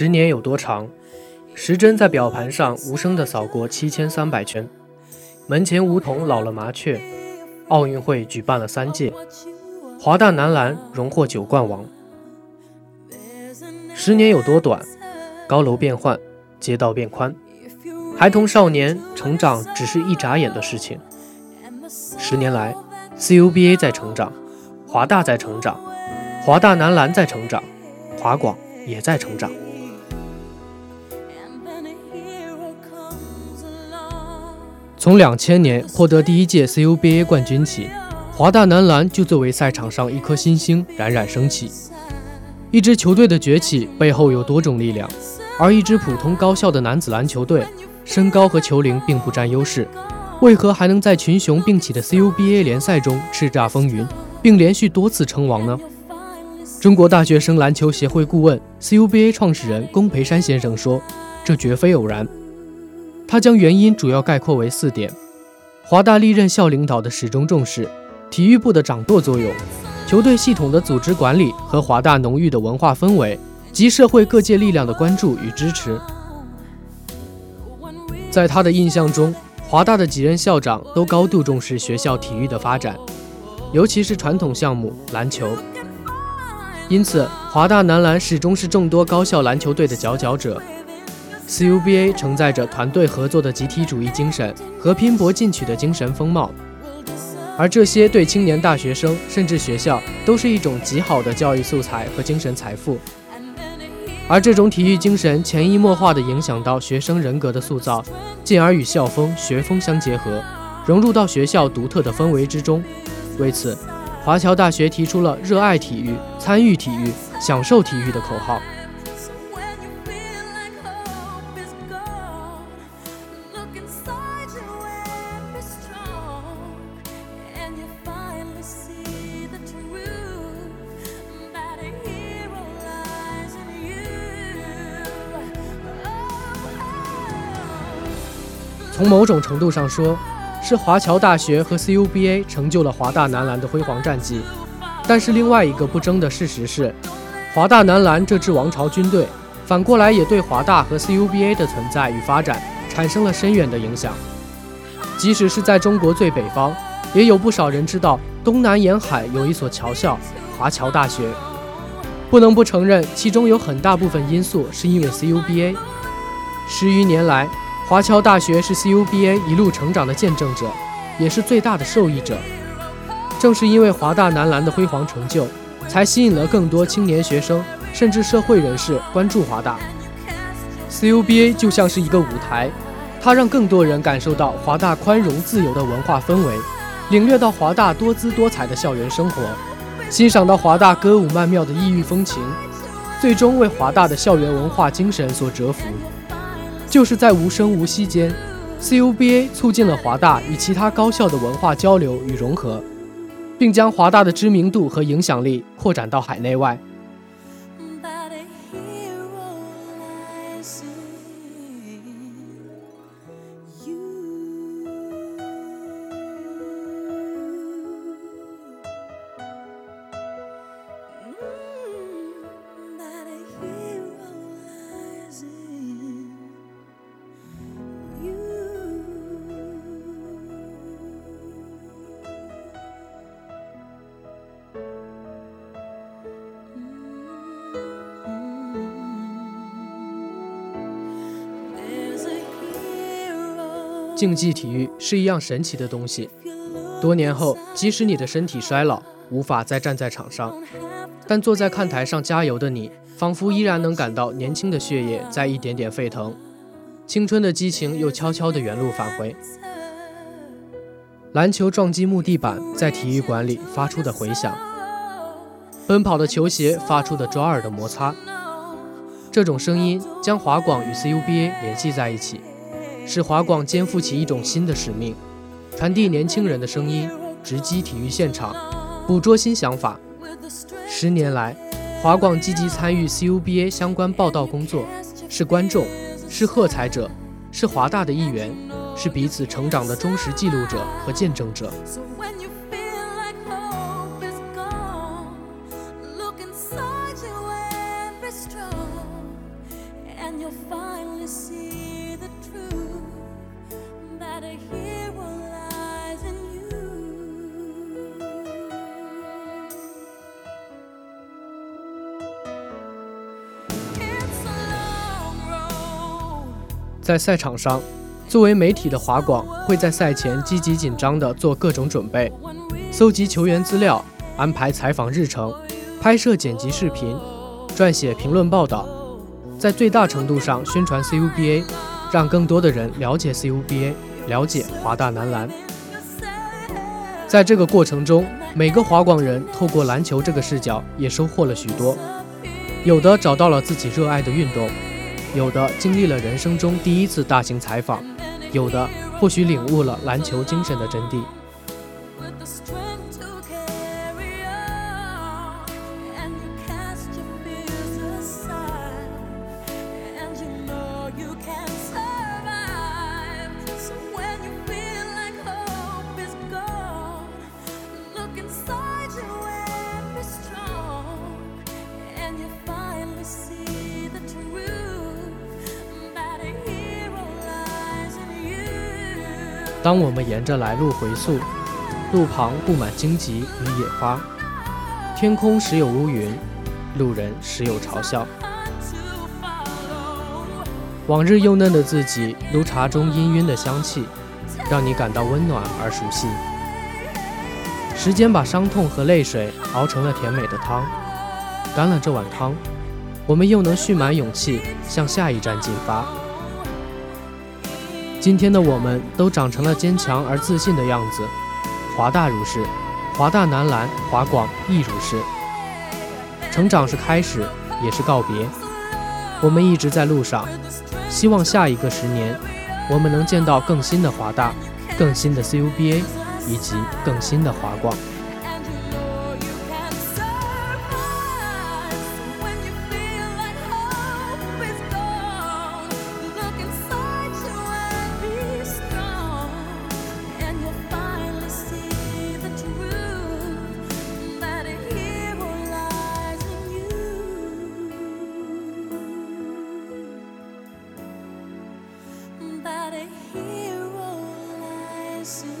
十年有多长？时针在表盘上无声地扫过七千三百圈。门前梧桐老了麻雀。奥运会举办了三届，华大男篮荣获九冠王。十年有多短？高楼变换，街道变宽，孩童少年成长只是一眨眼的事情。十年来，CUBA 在成长，华大在成长，华大男篮在成长，华广也在成长。从两千年获得第一届 CUBA 冠军起，华大男篮就作为赛场上一颗新星冉冉升起。一支球队的崛起背后有多种力量，而一支普通高校的男子篮球队，身高和球龄并不占优势，为何还能在群雄并起的 CUBA 联赛中叱咤风云，并连续多次称王呢？中国大学生篮球协会顾问、CUBA 创始人龚培山先生说：“这绝非偶然。”他将原因主要概括为四点：华大历任校领导的始终重视，体育部的掌舵作用，球队系统的组织管理和华大浓郁的文化氛围，及社会各界力量的关注与支持。在他的印象中，华大的几任校长都高度重视学校体育的发展，尤其是传统项目篮球。因此，华大男篮始终是众多高校篮球队的佼佼者。CUBA 承载着团队合作的集体主义精神和拼搏进取的精神风貌，而这些对青年大学生甚至学校都是一种极好的教育素材和精神财富。而这种体育精神潜移默化地影响到学生人格的塑造，进而与校风、学风相结合，融入到学校独特的氛围之中。为此，华侨大学提出了“热爱体育、参与体育、享受体育”的口号。从某种程度上说，是华侨大学和 CUBA 成就了华大男篮的辉煌战绩。但是另外一个不争的事实是，华大男篮这支王朝军队，反过来也对华大和 CUBA 的存在与发展产生了深远的影响。即使是在中国最北方，也有不少人知道东南沿海有一所侨校——华侨大学。不能不承认，其中有很大部分因素是因为 CUBA。十余年来，华侨大学是 CUBA 一路成长的见证者，也是最大的受益者。正是因为华大男篮的辉煌成就，才吸引了更多青年学生甚至社会人士关注华大。CUBA 就像是一个舞台，它让更多人感受到华大宽容自由的文化氛围，领略到华大多姿多彩的校园生活，欣赏到华大歌舞曼妙的异域风情，最终为华大的校园文化精神所折服。就是在无声无息间，CUBA 促进了华大与其他高校的文化交流与融合，并将华大的知名度和影响力扩展到海内外。竞技体育是一样神奇的东西。多年后，即使你的身体衰老，无法再站在场上，但坐在看台上加油的你，仿佛依然能感到年轻的血液在一点点沸腾，青春的激情又悄悄地原路返回。篮球撞击木地板在体育馆里发出的回响，奔跑的球鞋发出的抓耳的摩擦，这种声音将华广与 CUBA 联系在一起。使华广肩负起一种新的使命，传递年轻人的声音，直击体育现场，捕捉新想法。十年来，华广积极参与 CUBA 相关报道工作，是观众，是喝彩者，是华大的一员，是彼此成长的忠实记录者和见证者。在赛场上，作为媒体的华广会在赛前积极紧张地做各种准备，搜集球员资料，安排采访日程，拍摄剪辑视频，撰写评论报道，在最大程度上宣传 CUBA，让更多的人了解 CUBA，了解华大男篮。在这个过程中，每个华广人透过篮球这个视角也收获了许多，有的找到了自己热爱的运动。有的经历了人生中第一次大型采访，有的或许领悟了篮球精神的真谛。当我们沿着来路回溯，路旁布满荆棘与野花，天空时有乌云，路人时有嘲笑。往日幼嫩的自己，如茶中氤氲的香气，让你感到温暖而熟悉。时间把伤痛和泪水熬成了甜美的汤，干了这碗汤，我们又能蓄满勇气向下一站进发。今天的我们都长成了坚强而自信的样子，华大如是，华大男篮、华广亦如是。成长是开始，也是告别。我们一直在路上，希望下一个十年，我们能见到更新的华大，更新的 CUBA，以及更新的华广。a hero lies in